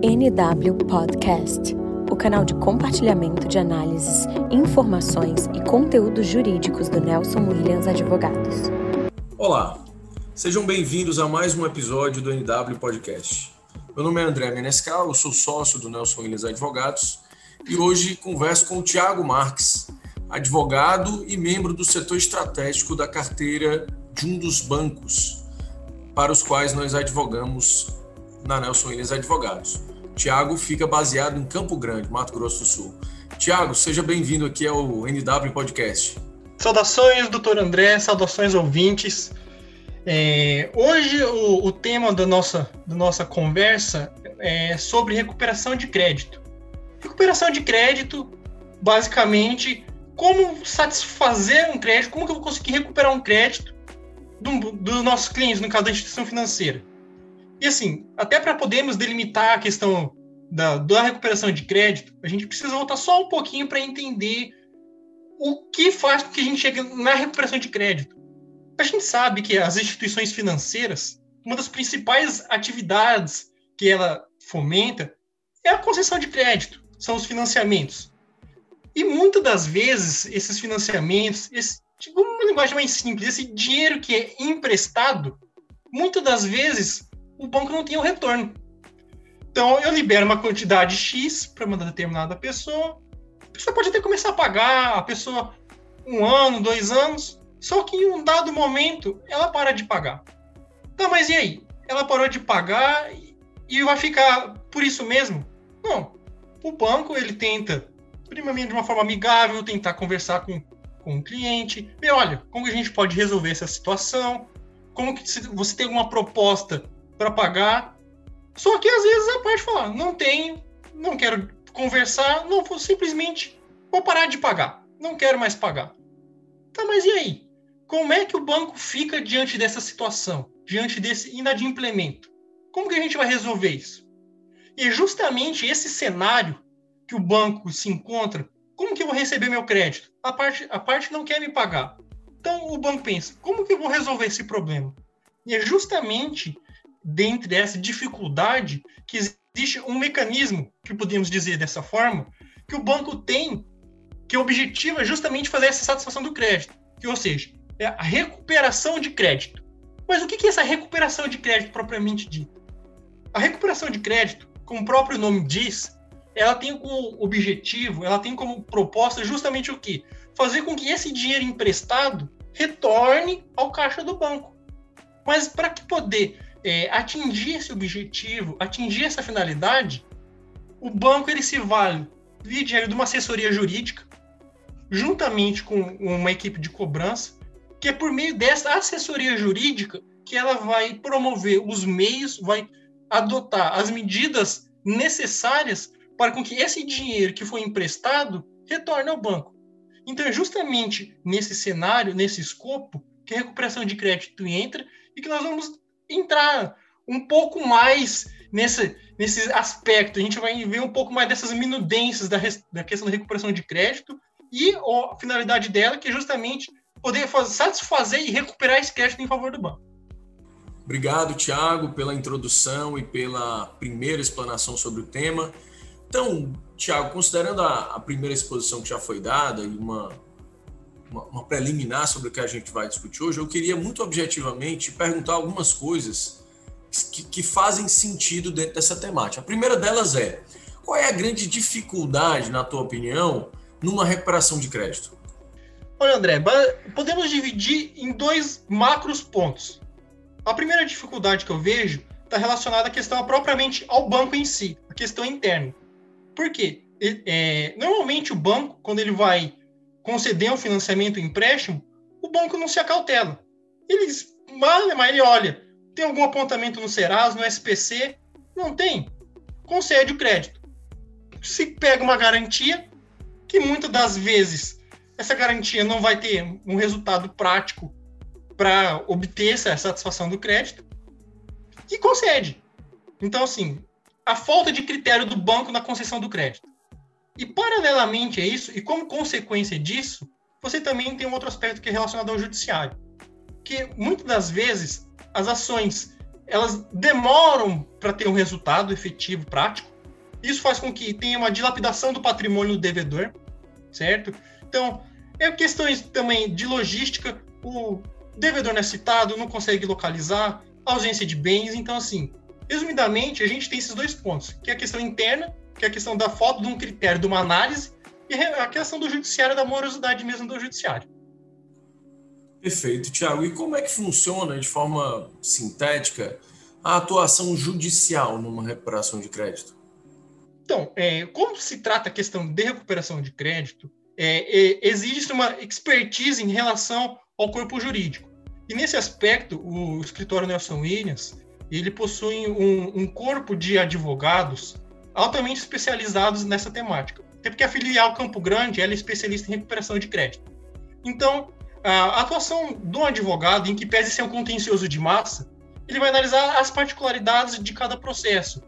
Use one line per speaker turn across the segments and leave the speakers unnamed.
NW Podcast, o canal de compartilhamento de análises, informações e conteúdos jurídicos do Nelson Williams Advogados.
Olá, sejam bem-vindos a mais um episódio do NW Podcast. Meu nome é André Menescal, eu sou sócio do Nelson Williams Advogados e hoje converso com o Tiago Marques, advogado e membro do setor estratégico da carteira de um dos bancos para os quais nós advogamos na Nelson Williams Advogados. Tiago fica baseado em Campo Grande, Mato Grosso do Sul. Tiago, seja bem-vindo aqui ao NW Podcast.
Saudações, doutor André, saudações ouvintes. É, hoje o, o, tema da nossa, da nossa conversa é sobre recuperação de crédito. Recuperação de crédito, basicamente, como satisfazer um crédito, como que eu vou conseguir recuperar um crédito dos do nossos clientes, no caso da instituição financeira. E assim, até para podermos delimitar a questão da, da recuperação de crédito, a gente precisa voltar só um pouquinho para entender o que faz com que a gente chegue na recuperação de crédito. A gente sabe que as instituições financeiras, uma das principais atividades que ela fomenta é a concessão de crédito, são os financiamentos. E muitas das vezes, esses financiamentos, esse, tipo, uma linguagem mais simples, esse dinheiro que é emprestado, muitas das vezes o banco não tinha o retorno. Então, eu libero uma quantidade X para uma determinada pessoa. A pessoa pode até começar a pagar, a pessoa um ano, dois anos, só que em um dado momento ela para de pagar. Tá, mas e aí? Ela parou de pagar e vai ficar por isso mesmo? Não. O banco ele tenta, primeiramente de uma forma amigável, tentar conversar com, com o cliente, ver, olha, como a gente pode resolver essa situação, como que você tem alguma proposta para pagar. Só que às vezes a parte fala, não tenho, não quero conversar, não vou simplesmente vou parar de pagar, não quero mais pagar. Tá, mas e aí? Como é que o banco fica diante dessa situação, diante desse inadimplemento? Como que a gente vai resolver isso? E justamente esse cenário que o banco se encontra, como que eu vou receber meu crédito? A parte, a parte não quer me pagar. Então o banco pensa, como que eu vou resolver esse problema? E é justamente dentre essa dificuldade que existe um mecanismo, que podemos dizer dessa forma, que o banco tem, que o objetivo é justamente fazer essa satisfação do crédito, que, ou seja, é a recuperação de crédito. Mas o que é essa recuperação de crédito propriamente dita? A recuperação de crédito, como o próprio nome diz, ela tem como objetivo, ela tem como proposta justamente o quê? Fazer com que esse dinheiro emprestado retorne ao caixa do banco. Mas para que poder é, atingir esse objetivo, atingir essa finalidade, o banco ele se vale via dinheiro de uma assessoria jurídica, juntamente com uma equipe de cobrança, que é por meio dessa assessoria jurídica que ela vai promover os meios, vai adotar as medidas necessárias para com que esse dinheiro que foi emprestado retorne ao banco. Então, é justamente nesse cenário, nesse escopo, que a recuperação de crédito entra e que nós vamos entrar um pouco mais nesse, nesse aspecto. A gente vai ver um pouco mais dessas minudências da, da questão da recuperação de crédito e a finalidade dela, que é justamente poder fazer, satisfazer e recuperar esse crédito em favor do banco.
Obrigado, Tiago, pela introdução e pela primeira explanação sobre o tema. Então, Tiago, considerando a, a, primeira exposição que já foi dada e uma uma, uma preliminar sobre o que a gente vai discutir hoje, eu queria muito objetivamente perguntar algumas coisas que, que fazem sentido dentro dessa temática. A primeira delas é: qual é a grande dificuldade, na tua opinião, numa recuperação de crédito?
Olha, André, podemos dividir em dois macros pontos. A primeira dificuldade que eu vejo está relacionada à questão propriamente ao banco em si, a questão interna. Por quê? É, normalmente o banco, quando ele vai conceder um financiamento, um empréstimo, o banco não se acautela. Eles, mas ele olha, tem algum apontamento no Serasa, no SPC? Não tem. Concede o crédito. Se pega uma garantia, que muitas das vezes essa garantia não vai ter um resultado prático para obter essa satisfação do crédito, e concede. Então, assim, a falta de critério do banco na concessão do crédito. E paralelamente a isso, e como consequência disso, você também tem um outro aspecto que é relacionado ao judiciário. Que muitas das vezes as ações elas demoram para ter um resultado efetivo, prático. Isso faz com que tenha uma dilapidação do patrimônio do devedor, certo? Então, é questões também de logística, o devedor não é citado, não consegue localizar, ausência de bens. Então, assim, resumidamente, a gente tem esses dois pontos, que é a questão interna, que é a questão da falta de um critério, de uma análise, e a questão do judiciário, da morosidade mesmo do judiciário.
Perfeito, Tiago. E como é que funciona, de forma sintética, a atuação judicial numa recuperação de crédito?
Então, é, como se trata a questão de recuperação de crédito, é, é, existe uma expertise em relação ao corpo jurídico. E nesse aspecto, o escritório Nelson Williams ele possui um, um corpo de advogados altamente especializados nessa temática. Até porque a filial Campo Grande ela é especialista em recuperação de crédito. Então, a atuação do advogado, em que pese ser um contencioso de massa, ele vai analisar as particularidades de cada processo.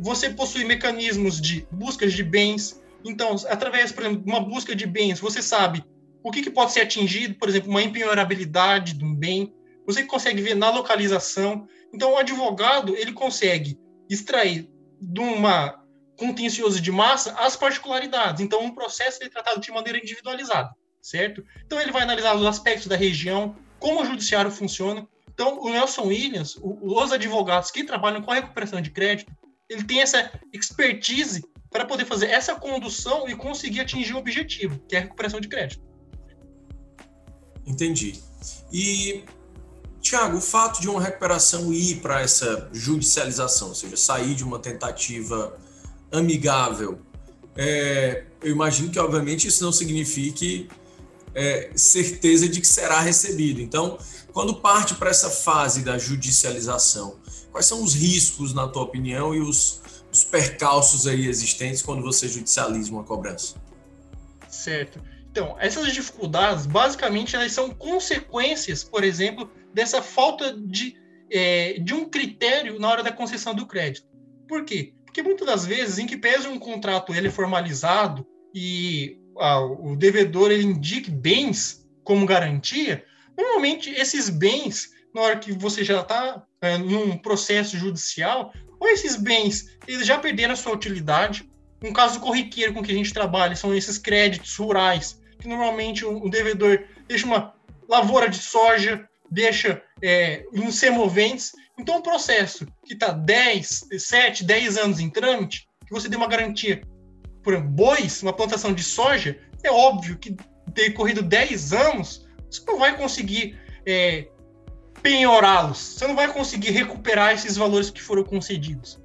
Você possui mecanismos de busca de bens. Então, através, por exemplo, de uma busca de bens, você sabe o que, que pode ser atingido, por exemplo, uma empenhorabilidade de um bem. Você consegue ver na localização. Então, o advogado ele consegue extrair de uma contencioso de massa as particularidades. Então, um processo é tratado de maneira individualizada, certo? Então, ele vai analisar os aspectos da região, como o judiciário funciona. Então, o Nelson Williams, os advogados que trabalham com a recuperação de crédito, ele tem essa expertise para poder fazer essa condução e conseguir atingir o objetivo, que é a recuperação de crédito.
Entendi. E Tiago, o fato de uma recuperação ir para essa judicialização, ou seja, sair de uma tentativa amigável, é, eu imagino que, obviamente, isso não signifique é, certeza de que será recebido. Então, quando parte para essa fase da judicialização, quais são os riscos, na tua opinião, e os, os percalços aí existentes quando você judicializa uma cobrança?
Certo. Então, essas dificuldades, basicamente, elas são consequências, por exemplo, dessa falta de, é, de um critério na hora da concessão do crédito. Por quê? Porque muitas das vezes, em que pese um contrato ele formalizado e ah, o devedor ele indique bens como garantia, normalmente esses bens, na hora que você já está é, num processo judicial, ou esses bens eles já perderam a sua utilidade. Um caso corriqueiro com que a gente trabalha são esses créditos rurais, que normalmente o, devedor deixa uma lavoura de soja, deixa é, uns semoventes. Então, um processo que está 10, 7, 10 anos em trâmite, que você dê uma garantia por bois, uma plantação de soja, é óbvio que ter corrido 10 anos, você não vai conseguir é, penhorá-los, você não vai conseguir recuperar esses valores que foram concedidos.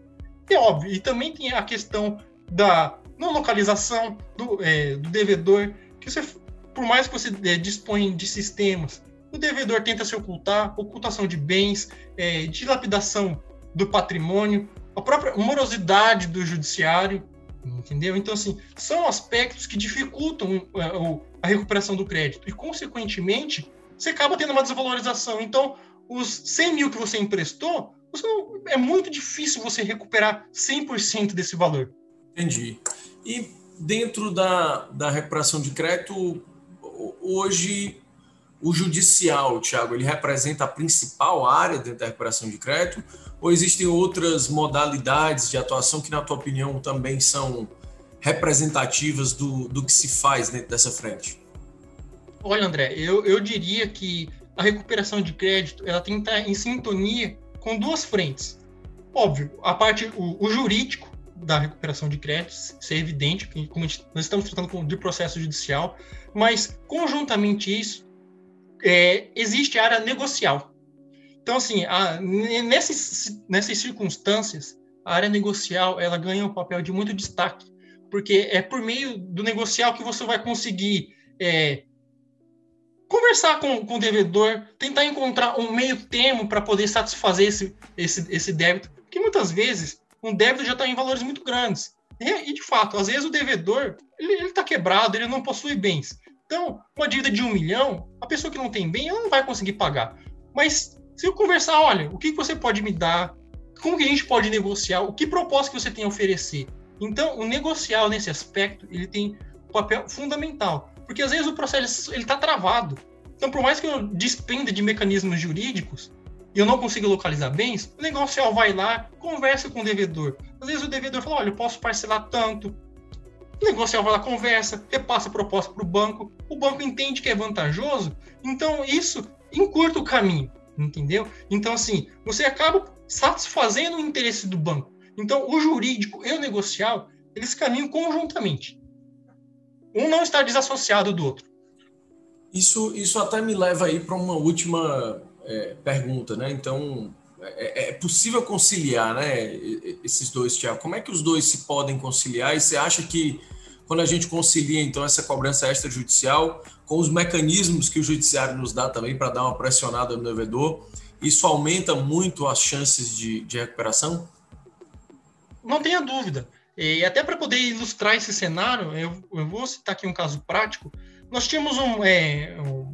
É óbvio. E também tem a questão da não localização do, é, do devedor, que você, por mais que você é, disponha de sistemas, o devedor tenta se ocultar, ocultação de bens, é, dilapidação do patrimônio, a própria morosidade do judiciário, entendeu? Então, assim, são aspectos que dificultam é, a recuperação do crédito e, consequentemente, você acaba tendo uma desvalorização. Então, os 100 mil que você emprestou, você não, é muito difícil você recuperar 100% desse valor.
Entendi. E dentro da, da recuperação de crédito, hoje o judicial, Tiago, ele representa a principal área dentro da recuperação de crédito? Ou existem outras modalidades de atuação que, na tua opinião, também são representativas do, do que se faz dentro dessa frente?
Olha, André, eu, eu diria que a recuperação de crédito ela tem que estar em sintonia com duas frentes. Óbvio, a parte o, o jurídico, da recuperação de créditos, isso é evidente, que como gente, nós estamos tratando de processo judicial, mas conjuntamente isso, é, existe a área negocial. Então, assim, a, nessas, nessas circunstâncias, a área negocial ela ganha um papel de muito destaque, porque é por meio do negocial que você vai conseguir é, conversar com, com o devedor, tentar encontrar um meio termo para poder satisfazer esse, esse, esse débito, porque muitas vezes um débito já está em valores muito grandes. E, de fato, às vezes o devedor ele está quebrado, ele não possui bens. Então, uma dívida de um milhão, a pessoa que não tem bem, ela não vai conseguir pagar. Mas se eu conversar, olha, o que você pode me dar? Como que a gente pode negociar? O que proposta que você tem a oferecer? Então, o negocial nesse aspecto, ele tem um papel fundamental, porque às vezes o processo ele está travado. Então, por mais que eu despenda de mecanismos jurídicos, e eu não consigo localizar bens, o negocial vai lá, conversa com o devedor. Às vezes o devedor fala: olha, eu posso parcelar tanto. Negocial vai lá, conversa, repassa a proposta para o banco. O banco entende que é vantajoso, então isso encurta o caminho, entendeu? Então, assim, você acaba satisfazendo o interesse do banco. Então, o jurídico e o negocial, eles caminham conjuntamente. Um não está desassociado do outro.
Isso, isso até me leva aí para uma última é, pergunta, né? Então, é, é, possível conciliar, né? Esses dois, Tiago. Como é que os dois se podem conciliar? E você acha que quando a gente concilia então essa cobrança extrajudicial com os mecanismos que o judiciário nos dá também para dar uma pressionada no devedor, isso aumenta muito as chances de, de recuperação?
Não tenha dúvida. E até para poder ilustrar esse cenário, eu, eu, vou citar aqui um caso prático. Nós tínhamos um, é, um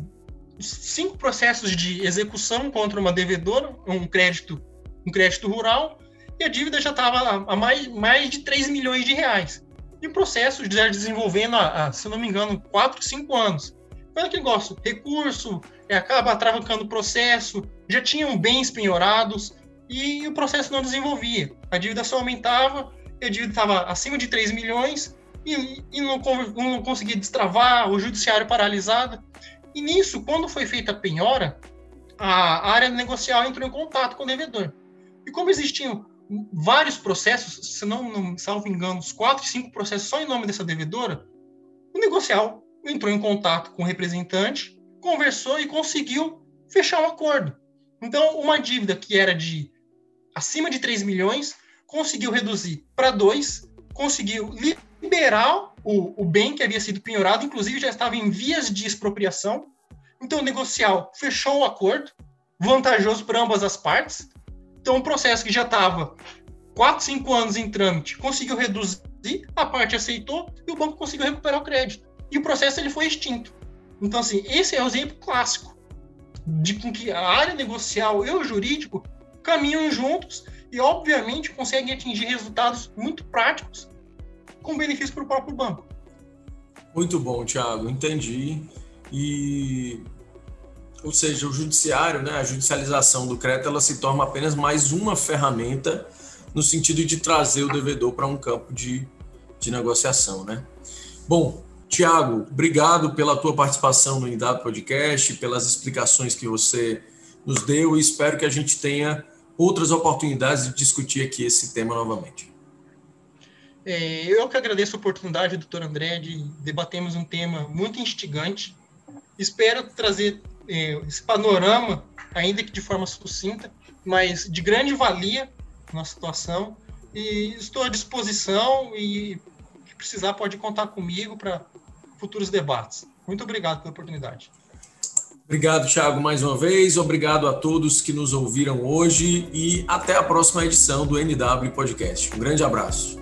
cinco processos de execução contra uma devedora, um crédito, um crédito rural, e a dívida já estava a mais, mais de 3 milhões de reais. E o processo já desenvolvendo, a, se não me engano, 4, 5 anos. Foi aquele negócio, recurso, é, acaba travancando o processo, já tinham bens penhorados, e o processo não desenvolvia. A dívida só aumentava, a dívida estava acima de 3 milhões, e, e não, não conseguia destravar, o judiciário paralisado. E nisso, quando foi feita a penhora, a área negocial entrou em contato com o devedor. E como existiam vários processos, se não, não salvo engano, uns quatro, cinco processos só em nome dessa devedora, o negocial entrou em contato com o representante, conversou e conseguiu fechar um acordo. Então, uma dívida que era de acima de 3 milhões, conseguiu reduzir para 2, conseguiu liberar o, o bem que havia sido penhorado, inclusive já estava em vias de expropriação. Então, o negocial fechou o acordo, vantajoso para ambas as partes. Então, o processo que já estava 4, 5 anos em trâmite conseguiu reduzir, a parte aceitou e o banco conseguiu recuperar o crédito. E o processo ele foi extinto. Então, assim, esse é o exemplo clássico de que a área negocial e o jurídico caminham juntos e, obviamente, conseguem atingir resultados muito práticos com benefício para o próprio banco.
Muito bom, Thiago, entendi. E ou seja, o judiciário, né, a judicialização do crédito, ela se torna apenas mais uma ferramenta no sentido de trazer o devedor para um campo de, de negociação, né? Bom, Tiago, obrigado pela tua participação no Indado Podcast, pelas explicações que você nos deu e espero que a gente tenha outras oportunidades de discutir aqui esse tema novamente.
É, eu que agradeço a oportunidade, doutor André, de debatermos um tema muito instigante. Espero trazer é, esse panorama, ainda que de forma sucinta, mas de grande valia na situação. E estou à disposição e se precisar pode contar comigo para futuros debates. Muito obrigado pela oportunidade.
Obrigado, Thiago, mais uma vez. Obrigado a todos que nos ouviram hoje e até a próxima edição do NW Podcast. Um grande abraço.